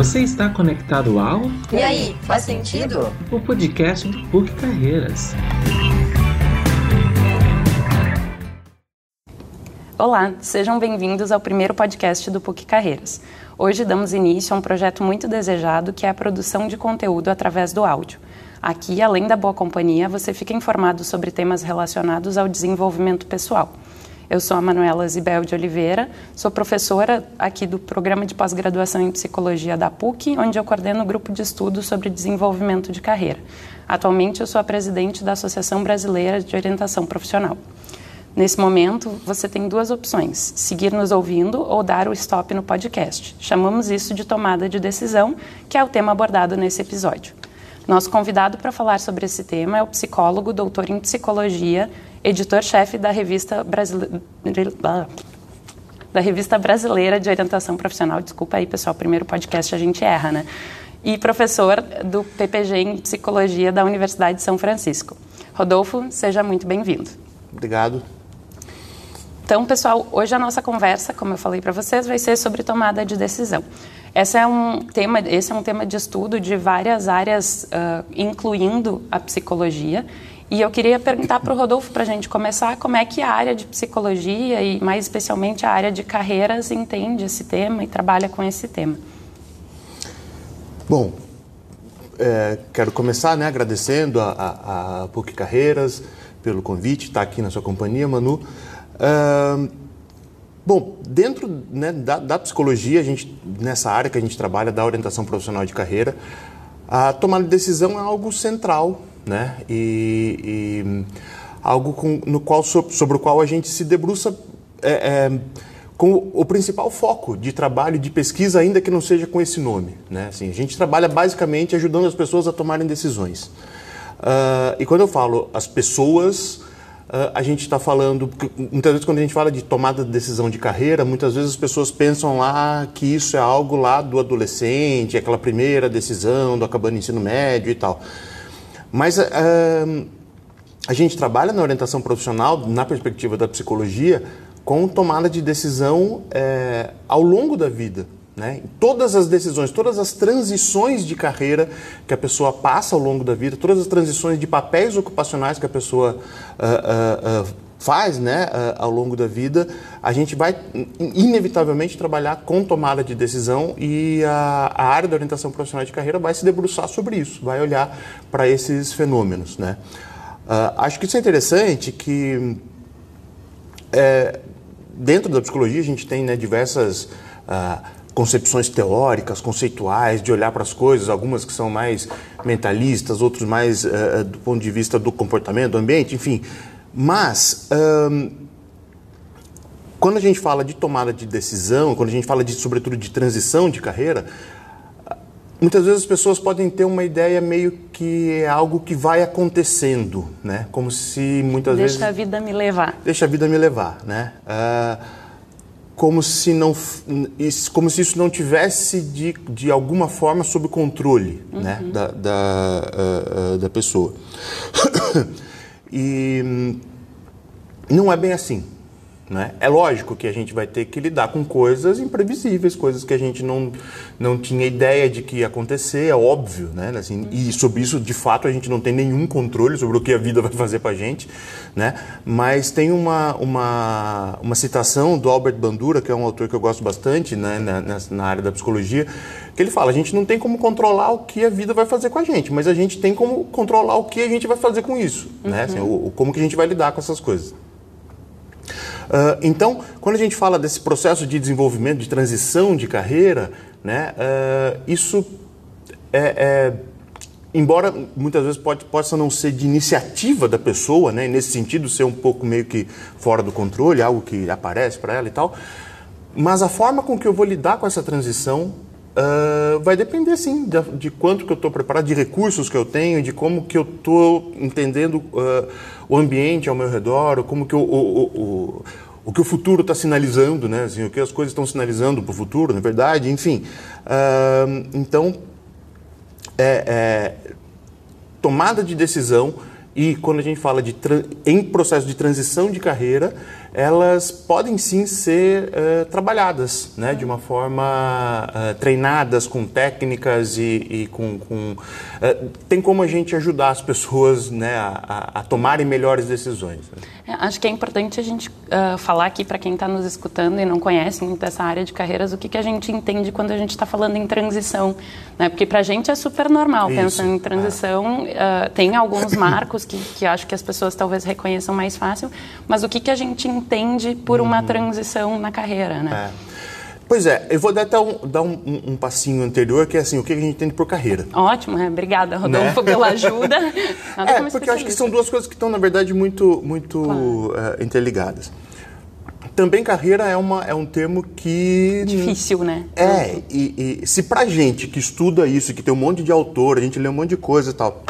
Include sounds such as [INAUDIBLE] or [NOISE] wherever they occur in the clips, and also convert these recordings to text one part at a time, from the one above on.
Você está conectado ao E aí, faz sentido? o podcast do PUC Carreiras. Olá, sejam bem-vindos ao primeiro podcast do PUC Carreiras. Hoje damos início a um projeto muito desejado que é a produção de conteúdo através do áudio. Aqui, além da boa companhia, você fica informado sobre temas relacionados ao desenvolvimento pessoal. Eu sou a Manuela Zibel de Oliveira, sou professora aqui do Programa de Pós-Graduação em Psicologia da PUC, onde eu coordeno o grupo de estudos sobre desenvolvimento de carreira. Atualmente, eu sou a presidente da Associação Brasileira de Orientação Profissional. Nesse momento, você tem duas opções: seguir nos ouvindo ou dar o stop no podcast. Chamamos isso de tomada de decisão, que é o tema abordado nesse episódio. Nosso convidado para falar sobre esse tema é o psicólogo, doutor em psicologia, editor-chefe da revista Brasileira da Revista Brasileira de Orientação Profissional. Desculpa aí, pessoal, primeiro podcast a gente erra, né? E professor do PPG em Psicologia da Universidade de São Francisco. Rodolfo, seja muito bem-vindo. Obrigado. Então, pessoal, hoje a nossa conversa, como eu falei para vocês, vai ser sobre tomada de decisão. Esse é um tema, esse é um tema de estudo de várias áreas, uh, incluindo a psicologia. E eu queria perguntar para o Rodolfo, para a gente começar, como é que a área de psicologia e, mais especialmente, a área de carreiras entende esse tema e trabalha com esse tema. Bom, é, quero começar né, agradecendo a, a, a PUC Carreiras pelo convite, estar aqui na sua companhia, Manu. Uh, bom, dentro né, da, da, psicologia, a gente, nessa área que a gente trabalha, da orientação profissional de carreira, a tomada de decisão é algo central, né? E, e algo com, no qual, sobre o qual a gente se debruça é, é, com o principal foco de trabalho de pesquisa, ainda que não seja com esse nome. Né? Assim, a gente trabalha basicamente ajudando as pessoas a tomarem decisões. Uh, e quando eu falo as pessoas, uh, a gente está falando. Muitas vezes, quando a gente fala de tomada de decisão de carreira, muitas vezes as pessoas pensam lá que isso é algo lá do adolescente, aquela primeira decisão do acabando ensino médio e tal. Mas uh, a gente trabalha na orientação profissional, na perspectiva da psicologia, com tomada de decisão é, ao longo da vida. Né? Todas as decisões, todas as transições de carreira que a pessoa passa ao longo da vida, todas as transições de papéis ocupacionais que a pessoa uh, uh, faz né, ao longo da vida, a gente vai inevitavelmente trabalhar com tomada de decisão e a, a área da orientação profissional de carreira vai se debruçar sobre isso, vai olhar para esses fenômenos. Né? acho que isso é interessante que é, dentro da psicologia a gente tem né, diversas uh, concepções teóricas, conceituais, de olhar para as coisas, algumas que são mais mentalistas, outros mais uh, do ponto de vista do comportamento, do ambiente, enfim. Mas quando a gente fala de tomada de decisão, quando a gente fala de, sobretudo de transição de carreira, Muitas vezes as pessoas podem ter uma ideia meio que é algo que vai acontecendo, né? Como se muitas deixa vezes... Deixa a vida me levar. Deixa a vida me levar, né? Uh, como se não como se isso não tivesse de, de alguma forma sob controle uhum. né da, da, uh, uh, da pessoa [COUGHS] e hum, não é bem assim né? É lógico que a gente vai ter que lidar com coisas imprevisíveis, coisas que a gente não, não tinha ideia de que ia acontecer, é óbvio. Né? Assim, e sobre isso, de fato, a gente não tem nenhum controle sobre o que a vida vai fazer para a gente. Né? Mas tem uma, uma, uma citação do Albert Bandura, que é um autor que eu gosto bastante né, na, na área da psicologia, que ele fala: a gente não tem como controlar o que a vida vai fazer com a gente, mas a gente tem como controlar o que a gente vai fazer com isso. Né? Uhum. Né? Assim, o, como que a gente vai lidar com essas coisas. Uh, então, quando a gente fala desse processo de desenvolvimento, de transição de carreira, né, uh, isso é, é, embora muitas vezes pode, possa não ser de iniciativa da pessoa, né, nesse sentido ser um pouco meio que fora do controle, algo que aparece para ela e tal, mas a forma com que eu vou lidar com essa transição Uh, vai depender sim de, de quanto que eu estou preparado, de recursos que eu tenho, de como que eu estou entendendo uh, o ambiente ao meu redor, como que eu, o, o, o, o que o futuro está sinalizando, né? Assim, o que as coisas estão sinalizando para o futuro, na verdade, enfim. Uh, então, é, é, tomada de decisão e quando a gente fala de em processo de transição de carreira, elas podem sim ser uh, trabalhadas, né, de uma forma uh, treinadas com técnicas e, e com, com uh, tem como a gente ajudar as pessoas, né, a, a tomarem melhores decisões. Né? É, acho que é importante a gente falar aqui para quem está nos escutando e não conhece muito dessa área de carreiras o que, que a gente entende quando a gente está falando em transição, né? Porque para a gente é super normal Isso, pensar em transição. É. tem alguns marcos que, que acho que as pessoas talvez reconheçam mais fácil, mas o que, que a gente entende por uma uhum. transição na carreira, né? É. Pois é, eu vou dar até um, dar um, um, um, passinho anterior, que é assim, o que a gente entende por carreira. Ótimo, é, obrigada, Rodolfo, né? pela [LAUGHS] ajuda. É, porque eu acho que são duas coisas que estão, na verdade, muito, muito claro. uh, interligadas. Também carreira é, uma, é um termo que... Difícil, né? É, e, e se pra gente que estuda isso, que tem um monte de autor, a gente lê um monte de coisa e tal,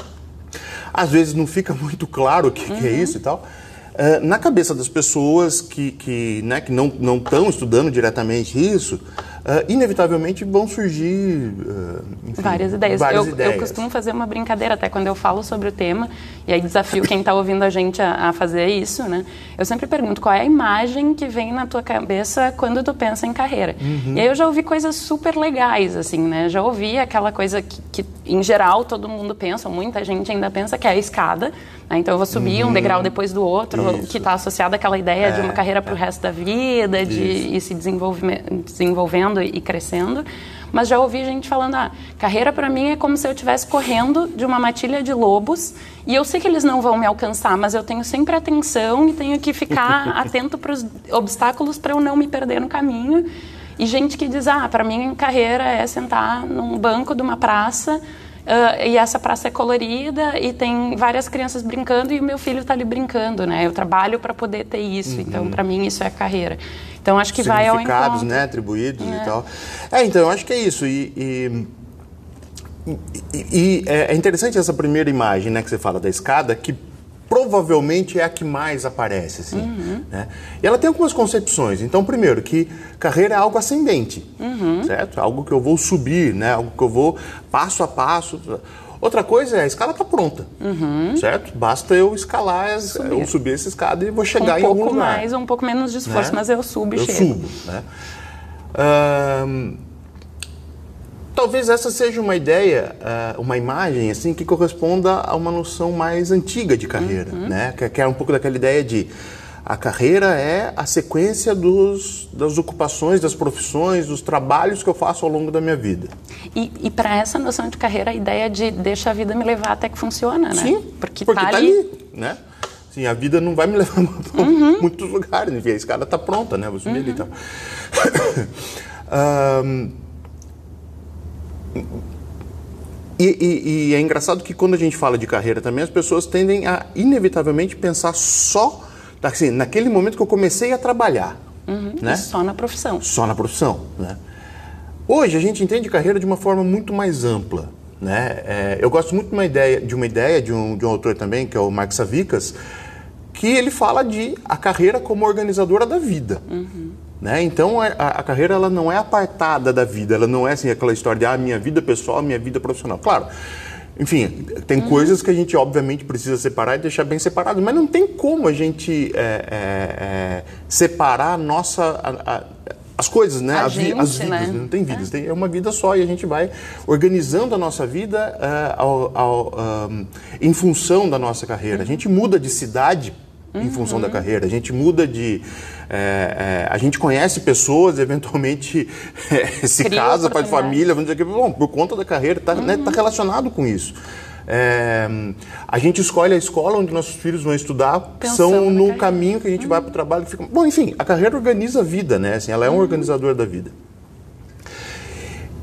às vezes não fica muito claro o que, uhum. que é uhum. isso e tal... Uh, na cabeça das pessoas que, que, né, que não estão estudando diretamente isso, uh, inevitavelmente vão surgir uh, enfim, várias ideias. Várias eu, ideias. eu costumo fazer uma brincadeira até quando eu falo sobre o tema, e aí desafio quem está ouvindo a gente a, a, fazer isso, né? Eu sempre pergunto qual é a imagem que vem na tua cabeça quando tu pensa em carreira. Uhum. E aí eu já ouvi coisas super legais, assim, né? Já ouvi aquela coisa que, que em geral, todo mundo pensa, muita gente ainda pensa que é a escada, né? Então eu vou subir uhum. um degrau depois do outro, Isso. que está associado àquela ideia é, de uma carreira para o é. resto da vida, de ir se desenvolvendo e crescendo. Mas já ouvi gente falando, ah, carreira para mim é como se eu estivesse correndo de uma matilha de lobos e eu sei que eles não vão me alcançar, mas eu tenho sempre atenção e tenho que ficar [LAUGHS] atento para os obstáculos para eu não me perder no caminho. E gente que diz, ah, para mim carreira é sentar num banco de uma praça Uh, e essa praça é colorida e tem várias crianças brincando e o meu filho está ali brincando, né? Eu trabalho para poder ter isso, uhum. então para mim isso é carreira. Então acho que vai ao encontro. né? Atribuídos é. e tal. É, então eu acho que é isso. E, e, e, e, é interessante essa primeira imagem, né, que você fala da escada, que provavelmente é a que mais aparece, assim. Uhum. Né? E ela tem algumas concepções. Então, primeiro, que carreira é algo ascendente, uhum. certo? Algo que eu vou subir, né? Algo que eu vou passo a passo. Outra coisa é a escala está pronta, uhum. certo? Basta eu escalar, subir. eu subir essa escada e vou chegar um em algum lugar. Um pouco mais ou um pouco menos de esforço, né? mas eu subo e eu chego. subo, né? Talvez essa seja uma ideia, uh, uma imagem assim que corresponda a uma noção mais antiga de carreira, uhum. né? Que, é um pouco daquela ideia de a carreira é a sequência dos, das ocupações, das profissões, dos trabalhos que eu faço ao longo da minha vida. E, e para essa noção de carreira, a ideia de deixa a vida me levar até que funciona, né? Sim, porque, porque tá, tá ali... ali, né? Sim, a vida não vai me [LAUGHS] levar para uhum. muitos lugares, enfim, a escada está pronta, né? Vou subir uhum. ali e tal. [COUGHS] um, E, e, e, é engraçado que quando a gente fala de carreira também, as pessoas tendem a inevitavelmente pensar só assim, naquele momento que eu comecei a trabalhar. Uhum, né? Só na profissão. Só na profissão. Né? Hoje a gente entende carreira de uma forma muito mais ampla. Né? É, eu gosto muito de uma ideia, de, uma ideia de, um, de um autor também, que é o Mark Savickas, que ele fala de a carreira como organizadora da vida. Uhum. Né? Então a, a, carreira ela não é apartada da vida, ela não é assim aquela história de ah, minha vida pessoal, minha vida profissional. Claro, enfim, tem uhum. coisas que a gente obviamente precisa separar e deixar bem separado, mas não tem como a gente é, é, é, separar a nossa. A, a, as coisas, né? Gente, as vidas, né? não tem vidas, é. Tem, é uma vida só e a gente vai organizando a nossa vida uh, ao, ao, um, em função da nossa carreira. Uhum. A gente muda de cidade uhum. em função da carreira, a gente muda de é, é, a gente conhece pessoas, [LAUGHS] eventualmente é, se Cria casa, faz família, vamos dizer que, bom, por conta da carreira, está né, uhum. né, tá relacionado com isso. A gente escolhe a escola onde nossos filhos vão estudar, Pensando são no caminho que a gente uhum. vai para o trabalho. Fica... Bom, enfim, a carreira organiza a vida, né? Assim, ela é um uhum. organizador da vida.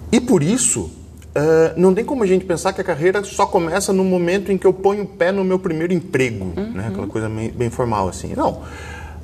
E por isso, Uh, não tem como a gente pensar que a carreira só começa no momento em que eu ponho o pé no meu primeiro emprego, uhum. né? aquela coisa bem, bem formal assim. Não.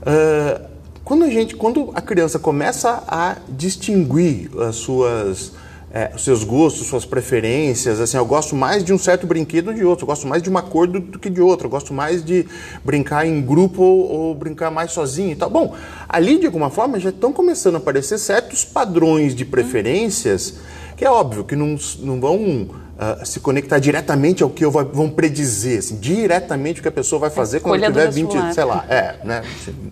Uh, quando a gente, quando a criança começa a distinguir as suas é, os seus gostos, suas preferências, assim, eu gosto mais de um certo brinquedo ou de outro, eu gosto mais de uma cor do, do que de outra, eu gosto mais de brincar em grupo ou, ou, brincar mais sozinho e tal. Bom, ali de alguma forma já estão começando a aparecer certos padrões de preferências que é óbvio que não, não vão uh, se conectar diretamente ao que eu vou, vão predizer, assim, diretamente o que a pessoa vai fazer quando tiver 20, sei lá, é, né?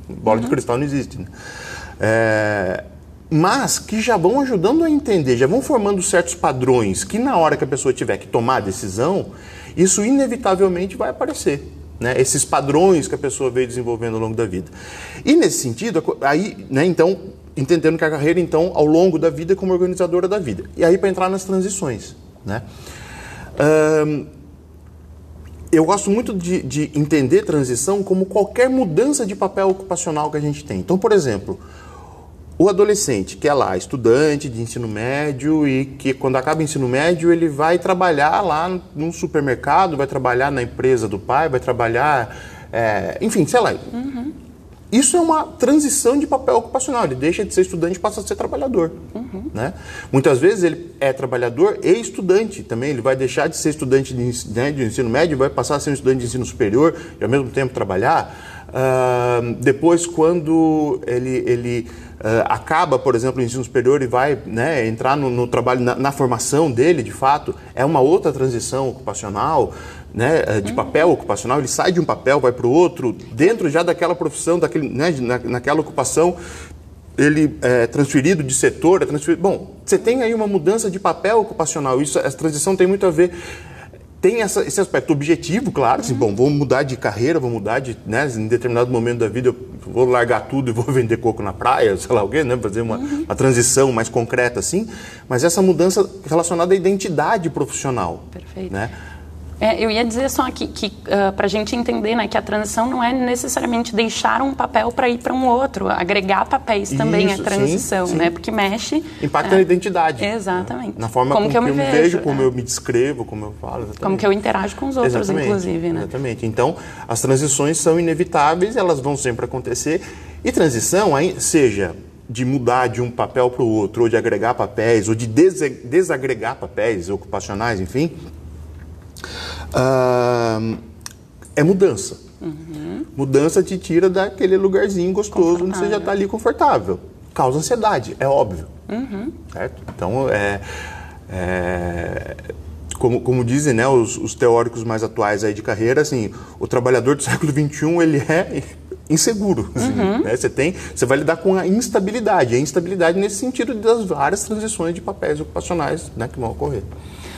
Bola uhum. de cristal não existe. Né? É, mas que já vão ajudando a entender, já vão formando certos padrões que na hora que a pessoa tiver que tomar a decisão, isso inevitavelmente vai aparecer. Né? Esses padrões que a pessoa veio desenvolvendo ao longo da vida. E nesse sentido, aí, né, então, entendendo que a carreira, então, ao longo da vida, como organizadora da vida. E aí, para entrar nas transições. Né? Um, eu gosto muito de, de entender transição como qualquer mudança de papel ocupacional que a gente tem. Então, por exemplo, o adolescente que é lá estudante de ensino médio e que quando acaba o ensino médio ele vai trabalhar lá no supermercado, vai trabalhar na empresa do pai, vai trabalhar, é, enfim, sei lá. Uhum. Isso é uma transição de papel ocupacional. Ele deixa de ser estudante e passa a ser trabalhador. Uhum. Né? Muitas vezes ele é trabalhador e estudante também. Ele vai deixar de ser estudante de, né, de ensino médio, vai passar a ser um estudante de ensino superior e ao mesmo tempo trabalhar. Uh, depois, quando ele, ele uh, acaba, por exemplo, o ensino superior e vai né, entrar no, no trabalho, na, na, formação dele, de fato, é uma outra transição ocupacional, né, uh, de papel ocupacional, ele sai de um papel, vai para o outro, dentro já daquela profissão, daquele, né, na, naquela ocupação, ele é transferido de setor, é transferido... Bom, você tem aí uma mudança de papel ocupacional, isso, essa transição tem muito a ver tem essa, esse aspecto objetivo, claro, assim, bom, vou mudar de carreira, vou mudar de, né, em determinado momento da vida eu vou largar tudo e vou [LAUGHS] vender coco na praia, sei lá quê, né, fazer uma, uhum. uma transição mais concreta assim, mas essa mudança relacionada à identidade profissional. Perfeito. Né? É, eu ia dizer só que, que uh, para a gente entender né, que a transição não é necessariamente deixar um papel para ir para um outro, agregar papéis também Isso, é transição, sim, sim. né? Porque mexe. Impacta é, na identidade. Exatamente. Né? Na forma como, que eu, me, vejo, vejo como é. eu me descrevo, como eu falo. Exatamente. Como que eu interajo com os outros, exatamente, inclusive, né? Exatamente. Então, as transições são inevitáveis, elas vão sempre acontecer. E transição, seja de mudar de um papel para o outro, ou de agregar papéis, ou de desagregar papéis ocupacionais, enfim, uh, é mudança. Uhum. Mudança te tira daquele lugarzinho gostoso onde você já está ali confortável. Causa ansiedade, é óbvio. Uhum. Certo? Então, é, é, como, como dizem né, os, os, teóricos mais atuais aí de carreira, assim, o trabalhador do século XXI ele é [LAUGHS] inseguro. Assim, uhum. né? Você tem, você vai lidar com a instabilidade. A instabilidade nesse sentido das várias transições de papéis ocupacionais né, que vão ocorrer.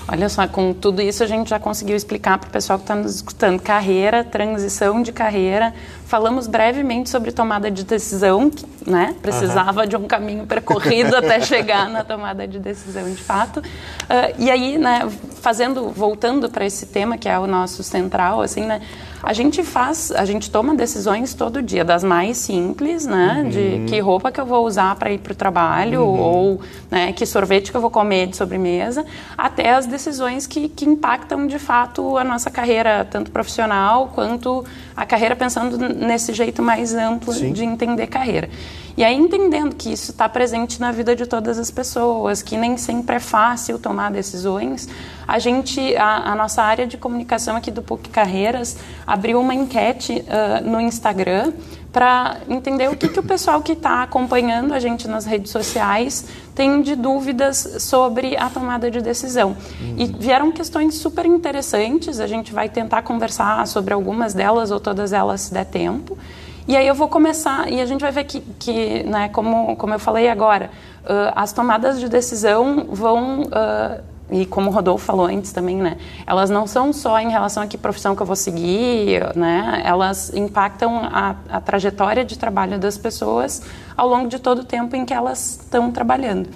Olha só, com tudo isso a gente já conseguiu explicar para o pessoal que está nos escutando carreira, transição de carreira. Falamos brevemente sobre tomada de decisão, que né, precisava uhum. de um caminho percorrido até chegar na tomada de decisão de fato. Uh, e aí, né, fazendo, voltando para esse tema que é o nosso central, assim, né, a gente faz, a gente toma decisões todo dia, das mais simples, né? Uhum. De que roupa que eu vou usar para ir para o trabalho, uhum. ou né, que sorvete que eu vou comer de sobremesa, até as decisões que, que impactam de fato a nossa carreira, tanto profissional quanto a carreira pensando nesse jeito mais amplo Sim. de entender carreira. E aí, entendendo que isso está presente na vida de todas as pessoas, que nem sempre é fácil tomar decisões, a gente, a, a nossa área de comunicação aqui do PUC Carreiras abriu uma enquete uh, no Instagram para entender o que, que o pessoal que está acompanhando a gente nas redes sociais tem de dúvidas sobre a tomada de decisão. Uhum. E vieram questões super interessantes, a gente vai tentar conversar sobre algumas delas ou todas elas se der tempo. E aí eu vou começar, e a gente vai ver que, que né, como, como eu falei agora, uh, as tomadas de decisão vão, uh, e como o Rodolfo falou antes também, né, elas não são só em relação a que profissão que eu vou seguir, né, elas impactam a, a trajetória de trabalho das pessoas ao longo de todo o tempo em que elas estão trabalhando.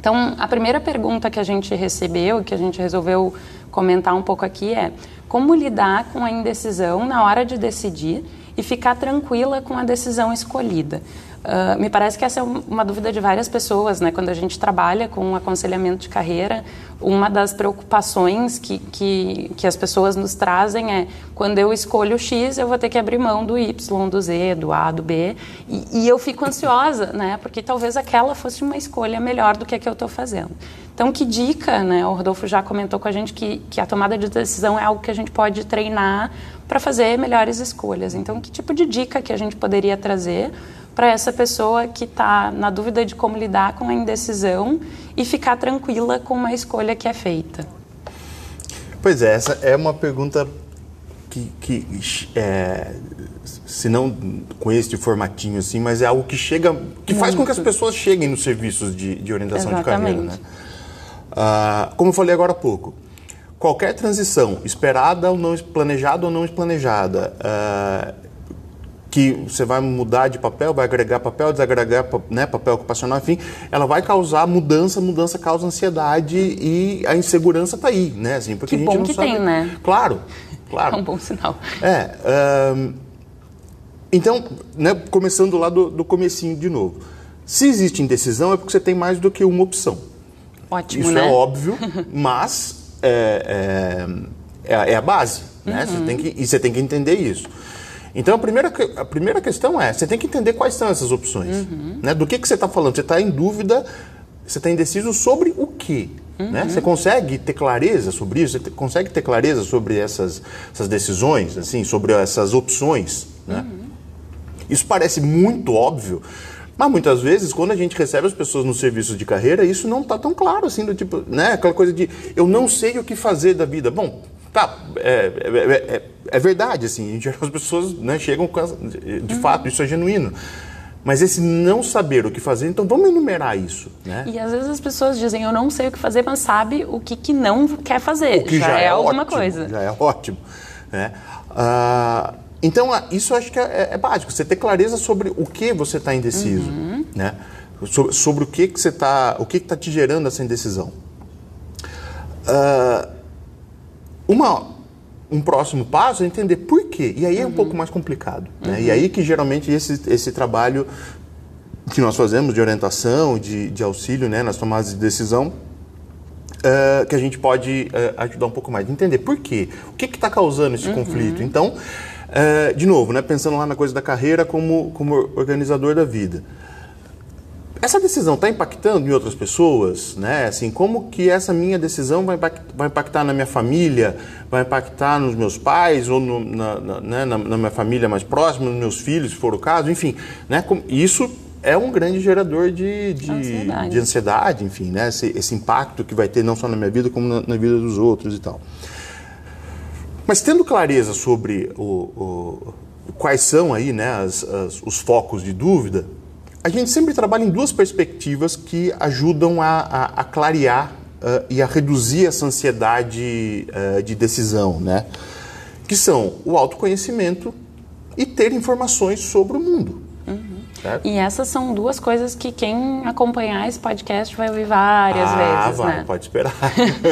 Então, a primeira pergunta que a gente recebeu, que a gente resolveu comentar um pouco aqui é como lidar com a indecisão na hora de decidir e ficar tranquila com a decisão escolhida. Uh, me parece que essa é uma dúvida de várias pessoas, né? Quando a gente trabalha com um aconselhamento de carreira, uma das preocupações que, que, que, as pessoas nos trazem é quando eu escolho o X, eu vou ter que abrir mão do Y, do Z, do A, do B, e, e eu fico ansiosa, né? Porque talvez aquela fosse uma escolha melhor do que a que eu estou fazendo. Então, que dica, né? O Rodolfo já comentou com a gente que, que a tomada de decisão é algo que a gente pode treinar para fazer melhores escolhas. Então, que tipo de dica que a gente poderia trazer para essa pessoa que está na dúvida de como lidar com a indecisão e ficar tranquila com uma escolha que é feita? Pois é, essa é uma pergunta que, que é, se não com este formatinho assim, mas é algo que chega, que faz com que as pessoas cheguem nos serviços de, de orientação Exatamente. de carreira. Né? Ah, como eu falei agora há pouco, qualquer transição, esperada ou não planejada ou não planejada, ah, que você vai mudar de papel, vai agregar papel, desagregar né, papel ocupacional, enfim, ela vai causar mudança, mudança causa ansiedade e a insegurança está aí, né? Assim, porque que bom que sabe... tem, né? Claro, claro. [LAUGHS] É um bom sinal. É. Um, então, né, começando lá do, do comecinho de novo. Se existe indecisão é porque você tem mais do que uma opção. Ótimo, Isso né? é óbvio, [LAUGHS] mas é, é, é, a base. Né? Você tem que, e você tem que entender isso. Então, a primeira, a primeira questão é, você tem que entender quais são essas opções. Né? Do que, que você está falando? Você está em dúvida, você está indeciso sobre o quê? Né? Você consegue ter clareza sobre isso? Você te, consegue ter clareza sobre essas, essas decisões, assim, sobre essas opções? Né? Isso parece muito óbvio, mas muitas vezes, quando a gente recebe as pessoas nos serviços de carreira, isso não está tão claro assim, do tipo, né? Aquela coisa de eu não sei o que fazer da vida. Bom, tá, é, é, é, é verdade, assim, em geral as pessoas né, chegam com essa, de fato, isso é genuíno. Mas esse não saber o que fazer, então vamos enumerar isso, né? E às vezes as pessoas dizem, eu não sei o que fazer, mas sabe o que, que não quer fazer. O que já, já, é, alguma ótimo, coisa. Já é ótimo. Né? Ah, então, isso eu acho que é, é, básico. Você ter clareza sobre o que você está indeciso. Né? Sobre, sobre, o que, que você está. O que está te gerando essa indecisão. Ah, uma, um próximo passo é entender por quê. E aí é um pouco mais complicado. Né? E aí que geralmente esse, esse trabalho que nós fazemos de orientação, de, de auxílio né, nas tomadas de decisão, uh, que a gente pode uh, ajudar um pouco mais. Entender por quê. O que está causando esse conflito. Então, uh, de novo, né, pensando lá na coisa da carreira como, como organizador da vida. Essa decisão está impactando em outras pessoas, né? Assim, como que essa minha decisão vai, impact, vai impactar na minha família, vai impactar nos meus pais ou no, na, na, né, na, na, minha família mais próxima, nos meus filhos, se for o caso, enfim, né? Isso é um grande gerador de, de, ansiedade. de ansiedade, enfim, né? Esse, esse, impacto que vai ter não só na minha vida como na, na vida dos outros e tal. Mas tendo clareza sobre o, o, quais são aí, né, as, as, os focos de dúvida, a gente sempre trabalha em duas perspectivas que ajudam a, a, a clarear uh, e a reduzir essa ansiedade uh, de decisão, né? Que são o autoconhecimento e ter informações sobre o mundo. Uhum. E essas são duas coisas que quem acompanhar esse podcast vai ouvir várias ah, vezes, vai, né? Pode esperar.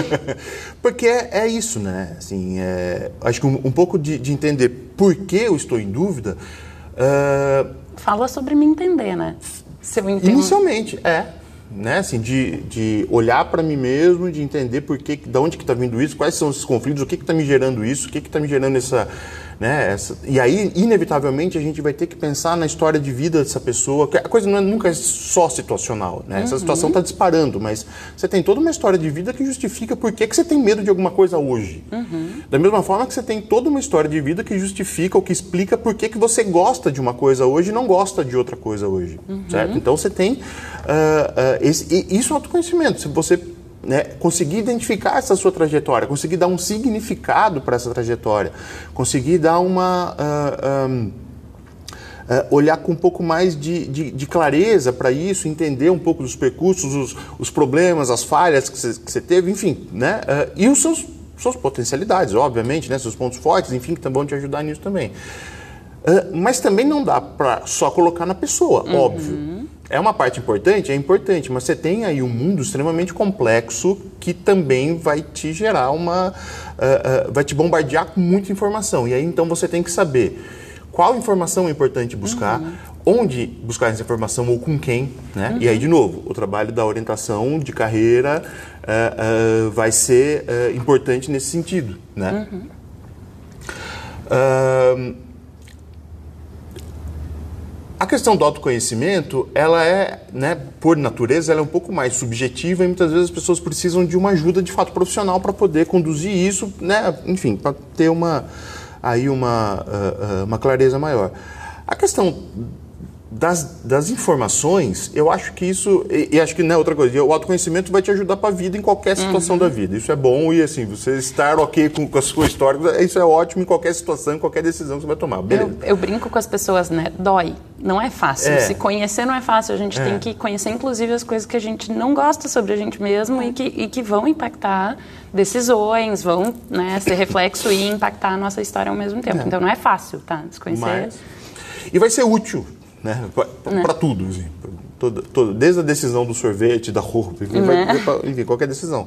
[LAUGHS] Porque é, é, isso, né? Assim, é, acho que um, um pouco de, de, entender por que eu estou em dúvida. Uh, Fala sobre me entender, né? Se eu entendo... Inicialmente, é. Né? Assim, de, de olhar para mim mesmo, de entender por que, de onde que está vindo isso, quais são esses conflitos, o que está me gerando isso, o que está me gerando essa, né, essa... E aí, inevitavelmente, a gente vai ter que pensar na história de vida dessa pessoa. A coisa não é, nunca é só situacional, né? Essa Uhum. situação está disparando, mas você tem toda uma história de vida que justifica por que, que você tem medo de alguma coisa hoje. Uhum. Da mesma forma que você tem toda uma história de vida que justifica ou que explica por que, que você gosta de uma coisa hoje e não gosta de outra coisa hoje, Uhum. certo? Então você tem... Uh, uh, esse, isso é autoconhecimento. Se você né, conseguir identificar essa sua trajetória, conseguir dar um significado para essa trajetória, conseguir dar uma. Uh, um, uh, olhar com um pouco mais de, de, de clareza para isso, entender um pouco dos percursos, os, os problemas, as falhas que você teve, enfim, né? Uh, e os seus suas potencialidades, obviamente, né, seus pontos fortes, enfim, que também vão te ajudar nisso também. Uh, mas também não dá para só colocar na pessoa, Uhum. óbvio. É uma parte importante? É importante, mas você tem aí um mundo extremamente complexo que também vai te gerar uma. Uh, uh, vai te bombardear com muita informação. E aí então você tem que saber qual informação é importante buscar, Uhum. onde buscar essa informação ou com quem. Né? E aí, de novo, o trabalho da orientação de carreira uh, vai ser importante nesse sentido. Né? Uhum. A questão do autoconhecimento, ela é, né, por natureza, ela é um pouco mais subjetiva e muitas vezes as pessoas precisam de uma ajuda de fato profissional para poder conduzir isso, né, enfim, para ter uma aí uma, uh, uh, uma clareza maior. A questão das, das informações, eu acho que isso. E, e acho que não é outra coisa. O autoconhecimento vai te ajudar para a vida em qualquer situação uhum. da vida. Isso é bom e assim, você estar ok com, com, a sua história, isso é ótimo em qualquer situação, em qualquer decisão que você vai tomar. Beleza. Eu, eu brinco com as pessoas, né? Dói. Não é fácil. É. Se conhecer não é fácil. A gente é. tem que conhecer, inclusive, as coisas que a gente não gosta sobre a gente mesmo e que, e que vão impactar decisões, vão né, ser reflexo e impactar a nossa história ao mesmo tempo. É. Então não é fácil, tá? Desconhecer. Mas... E vai ser útil né? Para né? tudo, assim, toda, toda, desde a decisão do sorvete, da roupa, enfim, né? vai, enfim, qualquer decisão.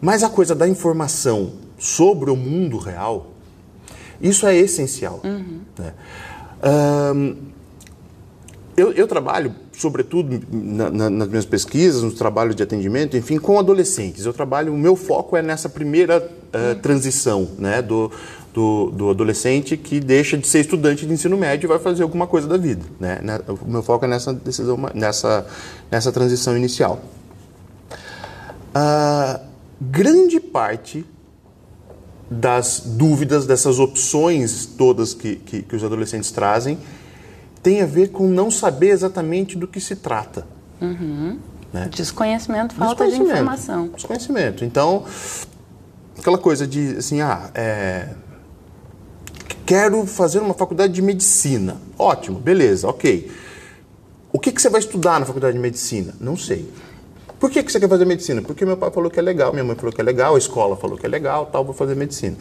Mas a coisa da informação sobre o mundo real, isso é essencial. Uhum. Né? Um, eu, eu, trabalho, sobretudo na, na, nas minhas pesquisas, nos trabalhos de atendimento, enfim, com adolescentes. Eu trabalho, o meu foco é nessa primeira uh, transição, né, do, do, do, adolescente que deixa de ser estudante de ensino médio e vai fazer alguma coisa da vida. Né? O meu foco é nessa decisão, nessa, nessa transição inicial. Uh, grande parte das dúvidas, dessas opções todas que, que, que, os adolescentes trazem, tem a ver com não saber exatamente do que se trata. Uhum. Né? Desconhecimento, falta Desconhecimento. de informação. Desconhecimento. Então, aquela coisa de, assim, ah, é, quero fazer uma faculdade de medicina. Ótimo, beleza, ok. O que, que você vai estudar na faculdade de medicina? Não sei. Por que, que você quer fazer medicina? Porque meu pai falou que é legal, minha mãe falou que é legal, a escola falou que é legal, tal, vou fazer medicina.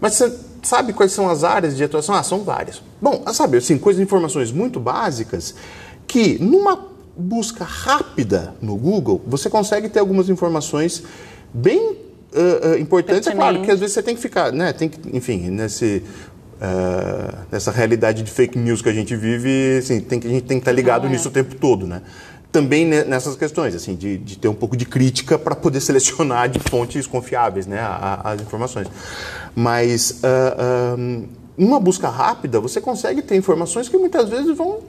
Mas você sabe quais são as áreas de atuação? Ah, são várias. Bom, sabe, assim, coisas, informações muito básicas que numa busca rápida no Google, você consegue ter algumas informações bem uh, uh, importantes. É claro que às vezes você tem que ficar, né, tem que, enfim, nesse uh, nessa realidade de fake news que a gente vive, assim, tem que, a gente tem que estar ligado é. nisso o tempo todo, né? Também nessas questões, assim, de, de ter um pouco de crítica para poder [LAUGHS] selecionar de fontes confiáveis, né, as informações. Mas uh, um, uma busca rápida, você consegue ter informações que muitas vezes vão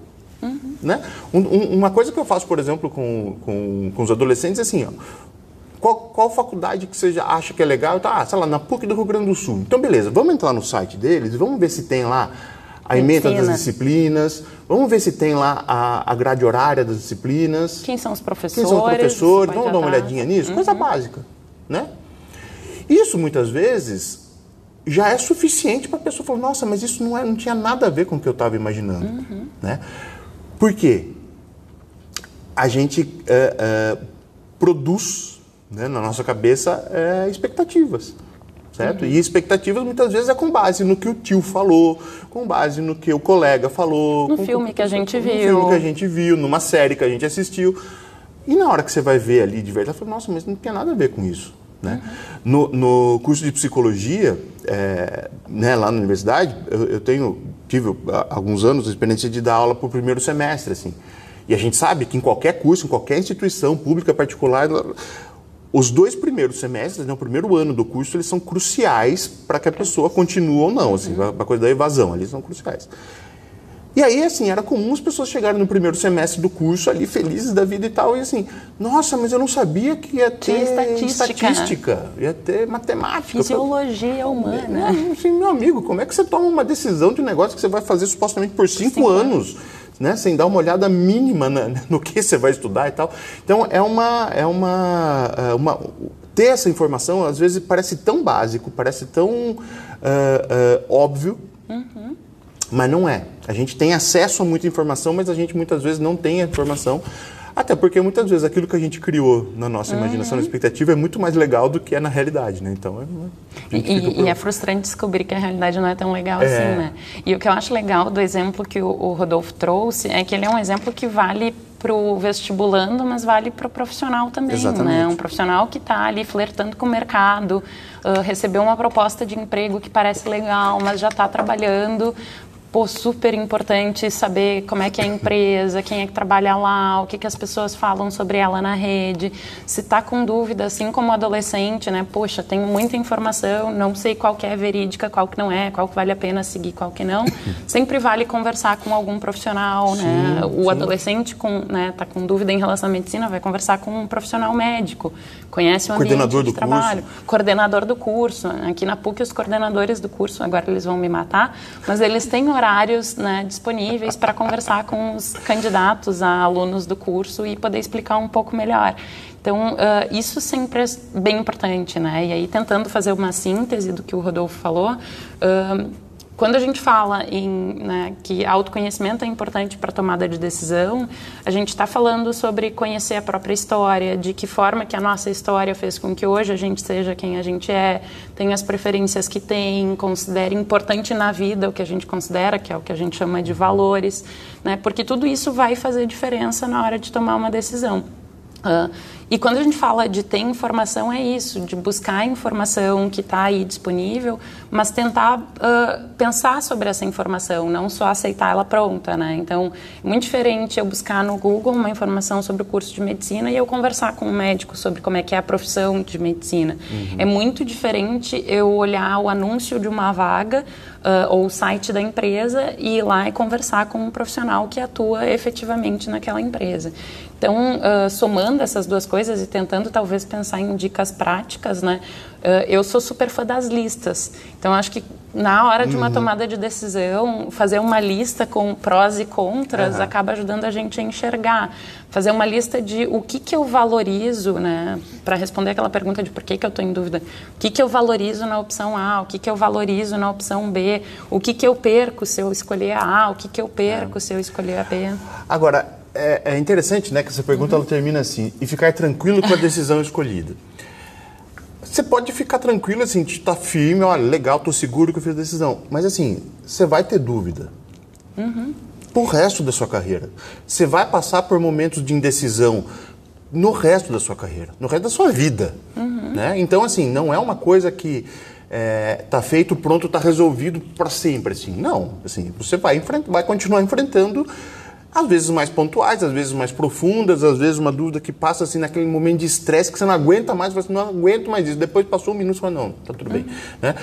Uhum. Né? Um, um, uma coisa que eu faço, por exemplo, com, com, com os adolescentes é assim: ó, qual, qual faculdade que você já acha que é legal? Tá, ah, sei lá, na PUC do Rio Grande do Sul. Então, beleza, vamos entrar no site deles, vamos ver se tem lá a emenda das disciplinas, vamos ver se tem lá a, a, grade horária das disciplinas. Quem são os professores? Quem são os professores? Vamos dar uma olhadinha nisso? Uhum. Coisa básica, né? Isso, muitas vezes, já é suficiente para a pessoa falar, nossa, mas isso não, é, não tinha nada a ver com o que eu estava imaginando, uhum. né? Por quê? A gente uh, uh, produz né, na nossa cabeça é expectativas. Certo? Uhum. E expectativas muitas vezes é com base no que o tio falou, com base no que o colega falou. No com, filme com, que a gente viu. No filme que a gente viu, numa série que a gente assistiu. E na hora que você vai ver ali de verdade, você fala, nossa, mas não tem nada a ver com isso. Né? Uhum. No, no, curso de psicologia, é, né, lá na universidade, eu, eu, tenho, tive alguns anos a experiência de dar aula para o primeiro semestre. Assim. E a gente sabe que em qualquer curso, em qualquer instituição pública, particular, os dois primeiros semestres, né, o primeiro ano do curso, eles são cruciais para que a pessoa continue ou não, assim, uhum. a coisa da evasão, eles são cruciais. E aí, assim, era comum as pessoas chegarem no primeiro semestre do curso ali, felizes da vida e tal, e assim, nossa, mas eu não sabia que ia ter estatística, estatística ia ter matemática. Fisiologia humana. Assim, meu amigo, como é que você toma uma decisão de um negócio que você vai fazer supostamente por cinco, cinco anos? anos né, sem dar uma olhada mínima na, [LAUGHS] no que você vai estudar e tal. Então é uma, é uma, é uma ter essa informação às vezes parece tão básico, parece tão uh, uh, óbvio, uhum. mas não é. A gente tem acesso a muita informação, mas a gente muitas vezes não tem a informação até porque muitas vezes aquilo que a gente criou na nossa imaginação, uhum. na expectativa, é muito mais legal do que é na realidade, né? Então, é, e, e, é frustrante descobrir que a realidade não é tão legal é. assim, né? E o que eu acho legal do exemplo que o, o Rodolfo trouxe é que ele é um exemplo que vale para o vestibulando, mas vale para o profissional também, né? Exatamente. né? Um profissional que está ali flertando com o mercado, uh, recebeu uma proposta de emprego que parece legal, mas já está trabalhando pô, super importante saber como é que é a empresa, quem é que trabalha lá, o que, que as pessoas falam sobre ela na rede. Se está com dúvida, assim como adolescente, né? Poxa, tenho muita informação, não sei qual que é verídica, qual que não é, qual que vale a pena seguir, qual que não. [LAUGHS] Sempre vale conversar com algum profissional, sim, né? O sim. adolescente com, né, tá com dúvida em relação à medicina, vai conversar com um profissional médico, conhece o ambiente de trabalho, curso. coordenador do curso. Aqui na PUC os coordenadores do curso, agora eles vão me matar, mas eles têm horários né, disponíveis para conversar com os candidatos a alunos do curso e poder explicar um pouco melhor. Então, uh, isso sempre é bem importante, né? E aí, tentando fazer uma síntese do que o Rodolfo falou, uh, quando a gente fala em né, que autoconhecimento é importante para tomada de decisão, a gente está falando sobre conhecer a própria história, de que forma que a nossa história fez com que hoje a gente seja quem a gente é, tem as preferências que tem, considere importante na vida o que a gente considera, que é o que a gente chama de valores, né, porque tudo isso vai fazer diferença na hora de tomar uma decisão. Uh, e quando a gente fala de ter informação, é isso, de buscar informação que está aí disponível, mas tentar uh, pensar sobre essa informação, não só aceitar ela pronta, né? Então, é muito diferente eu buscar no Google uma informação sobre o curso de medicina e eu conversar com um médico sobre como é que é a profissão de medicina. Uhum. É muito diferente eu olhar o anúncio de uma vaga uh, ou o site da empresa e ir lá e conversar com um profissional que atua efetivamente naquela empresa. Então, uh, somando essas duas coisas e tentando talvez pensar em dicas práticas, né? Uh, eu sou super fã das listas. Então, acho que na hora de uma uhum. tomada de decisão, fazer uma lista com prós e contras uhum. acaba ajudando a gente a enxergar. Fazer uma lista de o que, que eu valorizo, né? Para responder aquela pergunta de por que, que eu estou em dúvida. O que, que eu valorizo na opção A, o que, que eu valorizo na opção B, o que, que eu perco se eu escolher a A, o que, que eu perco é. se eu escolher a B. Agora, é, é, interessante, né, que essa pergunta uhum. ela termina assim, e ficar tranquilo com a decisão escolhida. Você pode ficar tranquilo assim, estar tá firme, olha, legal, estou seguro que eu fiz a decisão. Mas assim, você vai ter dúvida. Uhum. Pro resto da sua carreira. Você vai passar por momentos de indecisão no resto da sua carreira, no resto da sua vida. Uhum. Né? Então, assim, não é uma coisa que é, tá feito, pronto, está resolvido para sempre. Assim. Não, assim, você vai, vai continuar enfrentando às vezes mais pontuais, às vezes mais profundas, às vezes uma dúvida que passa assim naquele momento de estresse que você não aguenta mais, você não aguento mais isso. Depois passou um minuto, você fala, não, tá tudo bem, né?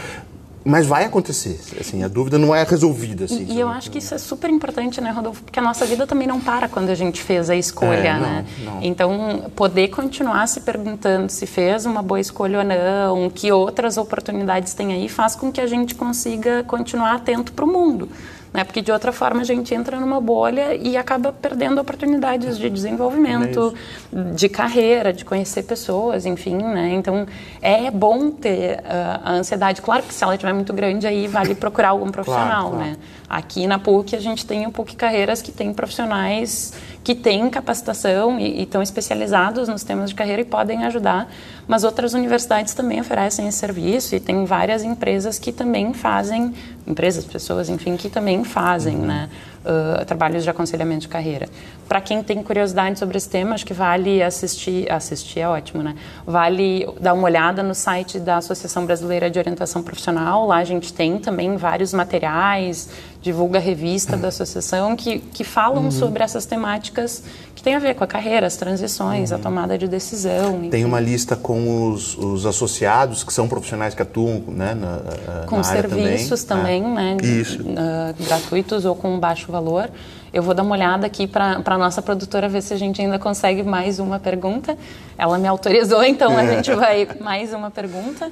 Mas vai acontecer, assim, a dúvida não é resolvida. Assim, e, e eu acho que isso é super importante, né, Rodolfo? Porque a nossa vida também não para quando a gente fez a escolha, é, né? Não. Então, poder continuar se perguntando se fez uma boa escolha ou não, que outras oportunidades tem aí, faz com que a gente consiga continuar atento para o mundo né? Porque de outra forma a gente entra numa bolha e acaba perdendo oportunidades de desenvolvimento, é de carreira, de conhecer pessoas, enfim, né? Então é bom ter uh, a ansiedade. Claro que se ela estiver muito grande aí vale procurar algum profissional, claro, claro. né? Aqui na PUC a gente tem o PUC Carreiras que tem profissionais que têm capacitação e, e estão especializados nos temas de carreira e podem ajudar, mas outras universidades também oferecem esse serviço e tem várias empresas que também fazem, empresas, pessoas, enfim, que também fazem, uhum. né? Uh, trabalhos de aconselhamento de carreira. Para quem tem curiosidade sobre esse tema, acho que vale assistir, assistir é ótimo, né? Vale dar uma olhada no site da Associação Brasileira de Orientação Profissional, lá a gente tem também vários materiais, divulga revista da associação que, que falam uhum. sobre essas temáticas que tem a ver com a carreira, as transições, uhum. a tomada de decisão. Enfim. Tem uma lista com os, os, associados, que são profissionais que atuam né, na, com na serviços também, também é. né? Uh, gratuitos ou com baixo valor. Eu vou dar uma olhada aqui para a nossa produtora ver se a gente ainda consegue mais uma pergunta. Ela me autorizou, [LAUGHS] então a gente vai mais uma pergunta.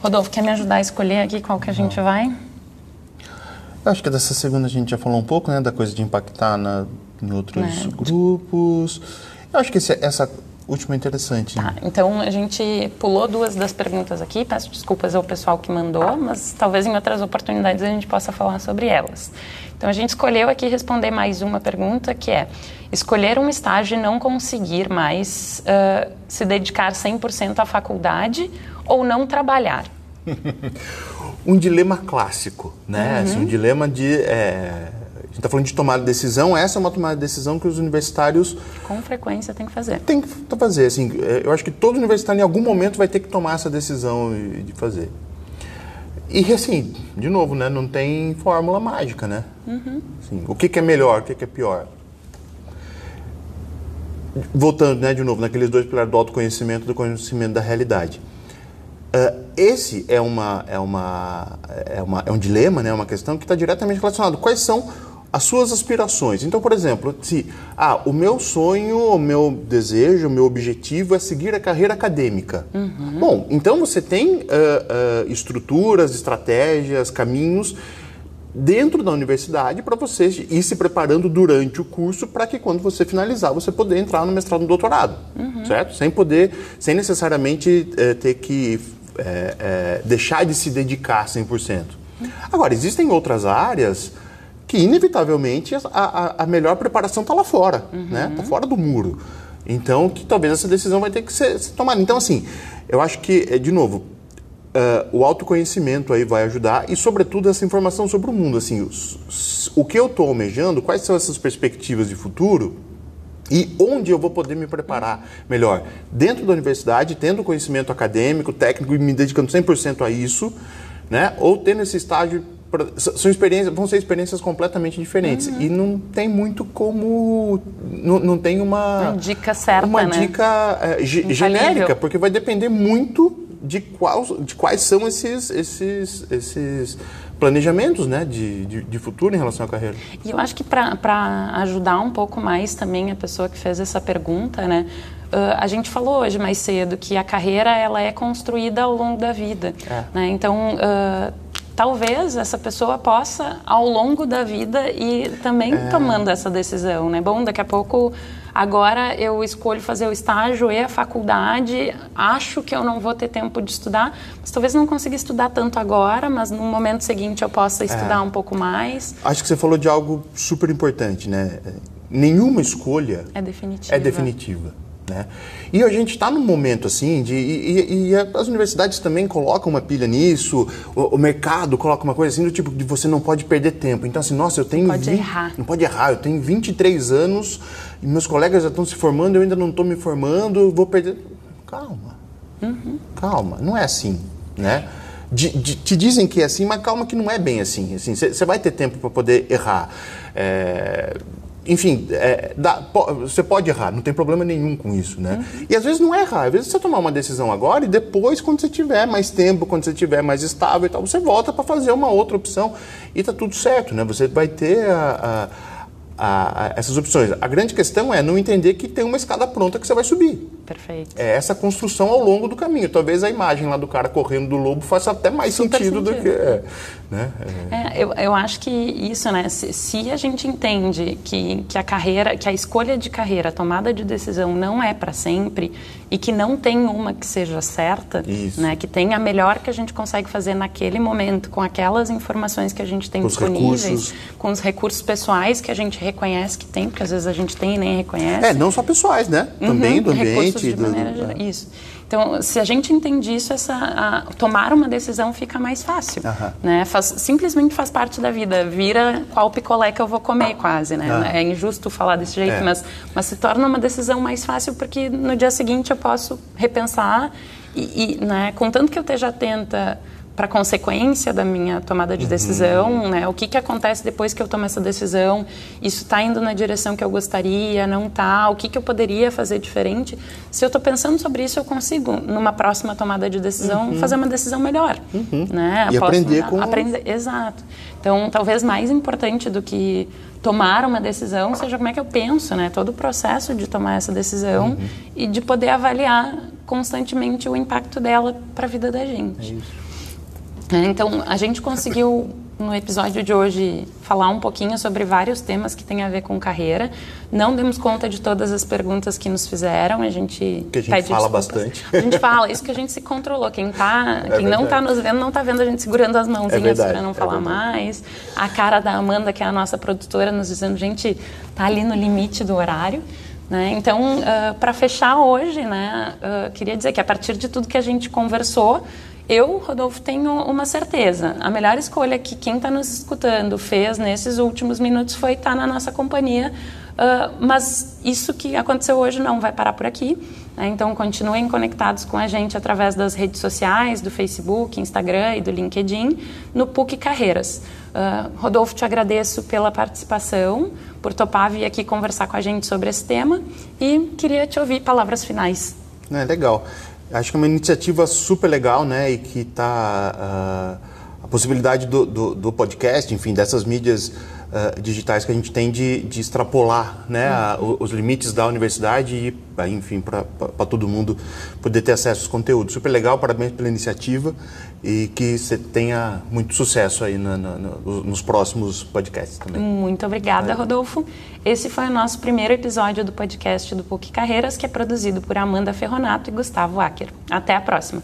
Rodolfo, quer me ajudar a escolher aqui qual que a gente vai? Acho que dessa segunda a gente já falou um pouco, né, da coisa de impactar na, em outros é. grupos. Eu acho que esse, essa última é interessante. Tá, então a gente pulou duas das perguntas aqui. Peço desculpas ao pessoal que mandou, mas talvez em outras oportunidades a gente possa falar sobre elas. Então a gente escolheu aqui responder mais uma pergunta que é: escolher um estágio e não conseguir mais uh, se dedicar 100% à faculdade ou não trabalhar? [LAUGHS] um dilema clássico, né? Uhum. Assim, um dilema de. É, a gente está falando de tomar decisão, essa é uma tomada de decisão que os universitários. Com frequência tem que fazer. Tem que fazer. Assim, é, eu acho que todo universitário, em algum momento, vai ter que tomar essa decisão de fazer. E, assim, de novo, né? Não tem fórmula mágica, né? Uhum. Assim, o que, que, é melhor, o que, que é pior? Voltando, né, de novo, naqueles dois pilares do autoconhecimento e do conhecimento da realidade. Uh, esse é, uma, é, uma, é, uma, é um dilema, né, uma questão que está diretamente relacionado. Quais são as suas aspirações? Então, por exemplo, se ah, o meu sonho, o meu desejo, o meu objetivo é seguir a carreira acadêmica. Uhum. Bom, então você tem uh, uh, estruturas, estratégias, caminhos dentro da universidade para você ir se preparando durante o curso para que quando você finalizar você poder entrar no mestrado no doutorado, uhum. certo? Sem poder, sem necessariamente é, ter que é, é, deixar de se dedicar 100%. Agora, existem outras áreas que inevitavelmente a, a, a melhor preparação está lá fora, uhum. né? Está fora do muro. Então, que talvez essa decisão vai ter que ser, ser tomada. Então, assim, eu acho que, de novo, Uh, o autoconhecimento aí vai ajudar e, sobretudo, essa informação sobre o mundo. Assim, os, o que eu estou almejando, quais são essas perspectivas de futuro e onde eu vou poder me preparar melhor. Dentro da universidade, tendo conhecimento acadêmico, técnico e me dedicando 100% a isso, né? ou tendo esse estágio. São experiências, vão ser experiências completamente diferentes. Uhum. E não tem muito como. Não, não tem uma. Uma dica certa. Uma né? dica é, genérica, porque vai depender muito de, qual, de quais são esses, esses, esses planejamentos né, de, de, de, futuro em relação à carreira. E eu acho que para ajudar um pouco mais também a pessoa que fez essa pergunta, né, uh, a gente falou hoje mais cedo que a carreira ela é construída ao longo da vida. É. Né? Então, uh, talvez essa pessoa possa, ao longo da vida, ir também é. tomando essa decisão. Né? Bom, daqui a pouco Agora eu escolho fazer o estágio e a faculdade, acho que eu não vou ter tempo de estudar, mas talvez não consiga estudar tanto agora, mas no momento seguinte eu possa estudar é. um pouco mais. Acho que você falou de algo super importante, né? Nenhuma escolha é definitiva. É definitiva. Né? E a gente está num momento assim, de, e, e, as universidades também colocam uma pilha nisso, o, o, mercado coloca uma coisa assim do tipo de você não pode perder tempo. Então, assim, nossa, eu tenho. Não pode 20, errar. Não pode errar, eu tenho 23 anos e meus colegas já estão se formando, eu ainda não estou me formando, vou perder. Calma. Uhum. Calma, não é assim, né? De, de, te dizem que é assim, mas calma que não é bem assim. Você assim, vai ter tempo para poder errar. É, enfim, é, dá, você pode errar, não tem problema nenhum com isso, né? Uhum. E às vezes não é errar, às vezes você tomar uma decisão agora e depois, quando você tiver mais tempo, quando você tiver mais estável e tal, você volta para fazer uma outra opção e tá tudo certo, né? Você vai ter a, a a, a, essas opções. A grande questão é não entender que tem uma escada pronta que você vai subir. Perfeito. É essa construção ao longo do caminho. Talvez a imagem lá do cara correndo do lobo faça até mais sentido, sentido, do que. É, né? É. É, eu, eu acho que isso, né? Se, se, a gente entende que, que a carreira, que a escolha de carreira, a tomada de decisão não é para sempre e que não tem uma que seja certa, isso. né? Que tem a melhor que a gente consegue fazer naquele momento, com aquelas informações que a gente tem com disponíveis, recursos. com os recursos pessoais que a gente reconhece que tem, porque às vezes a gente tem e nem reconhece. É, não só pessoais, né? Uhum, Também do ambiente. De do, maneira geral. Isso. Então, se a gente entende isso, essa, a, tomar uma decisão fica mais fácil. Uhum. Né? Faz, simplesmente faz parte da vida. Vira qual picolé que eu vou comer, quase. Né? Uhum. É injusto falar desse jeito, é. mas, mas se torna uma decisão mais fácil porque no dia seguinte eu posso repensar e, e né, contanto que eu esteja atenta para consequência da minha tomada de decisão, uhum. né? O que que acontece depois que eu tomo essa decisão? Isso está indo na direção que eu gostaria? Não está? O que que eu poderia fazer diferente? Se eu estou pensando sobre isso, eu consigo, numa próxima tomada de decisão, uhum. fazer uma decisão melhor, uhum. né? E aprender com aprender, exato. Então, talvez mais importante do que tomar uma decisão seja como é que eu penso, né? Todo o processo de tomar essa decisão uhum. e de poder avaliar constantemente o impacto dela para a vida da gente. É isso. É, então, a gente conseguiu no episódio de hoje falar um pouquinho sobre vários temas que têm a ver com carreira. Não demos conta de todas as perguntas que nos fizeram, a gente que a gente fala desculpas. bastante. A gente fala, isso que a gente se controlou. Quem tá, é quem não está nos vendo não está vendo a gente segurando as mãozinhas é para não é falar mais. A cara da Amanda, que é a nossa produtora, nos dizendo, gente, tá ali no limite do horário. Né? Então, uh, para fechar hoje, né, uh, queria dizer que a partir de tudo que a gente conversou, eu, Rodolfo, tenho uma certeza. A melhor escolha que quem está nos escutando fez nesses últimos minutos foi estar tá na nossa companhia. Uh, mas isso que aconteceu hoje não vai parar por aqui. Né? Então, continuem conectados com a gente através das redes sociais, do Facebook, Instagram e do LinkedIn, no PUC Carreiras. Uh, Rodolfo, te agradeço pela participação, por topar vir aqui conversar com a gente sobre esse tema e queria te ouvir palavras finais. É, legal. Acho que é uma iniciativa super legal, né? E que está uh, ah, a possibilidade do, do, do, podcast, enfim, dessas mídias uh, digitais que a gente tem de, de extrapolar né, a, os limites da universidade e, enfim, para todo mundo poder ter acesso aos conteúdos. Super legal, parabéns pela iniciativa e que você tenha muito sucesso aí na, na, nos próximos podcasts também. Muito obrigada. Rodolfo. Esse foi o nosso primeiro episódio do podcast do PUC Carreiras, que é produzido por Amanda Ferronato e Gustavo Acker. Até a próxima.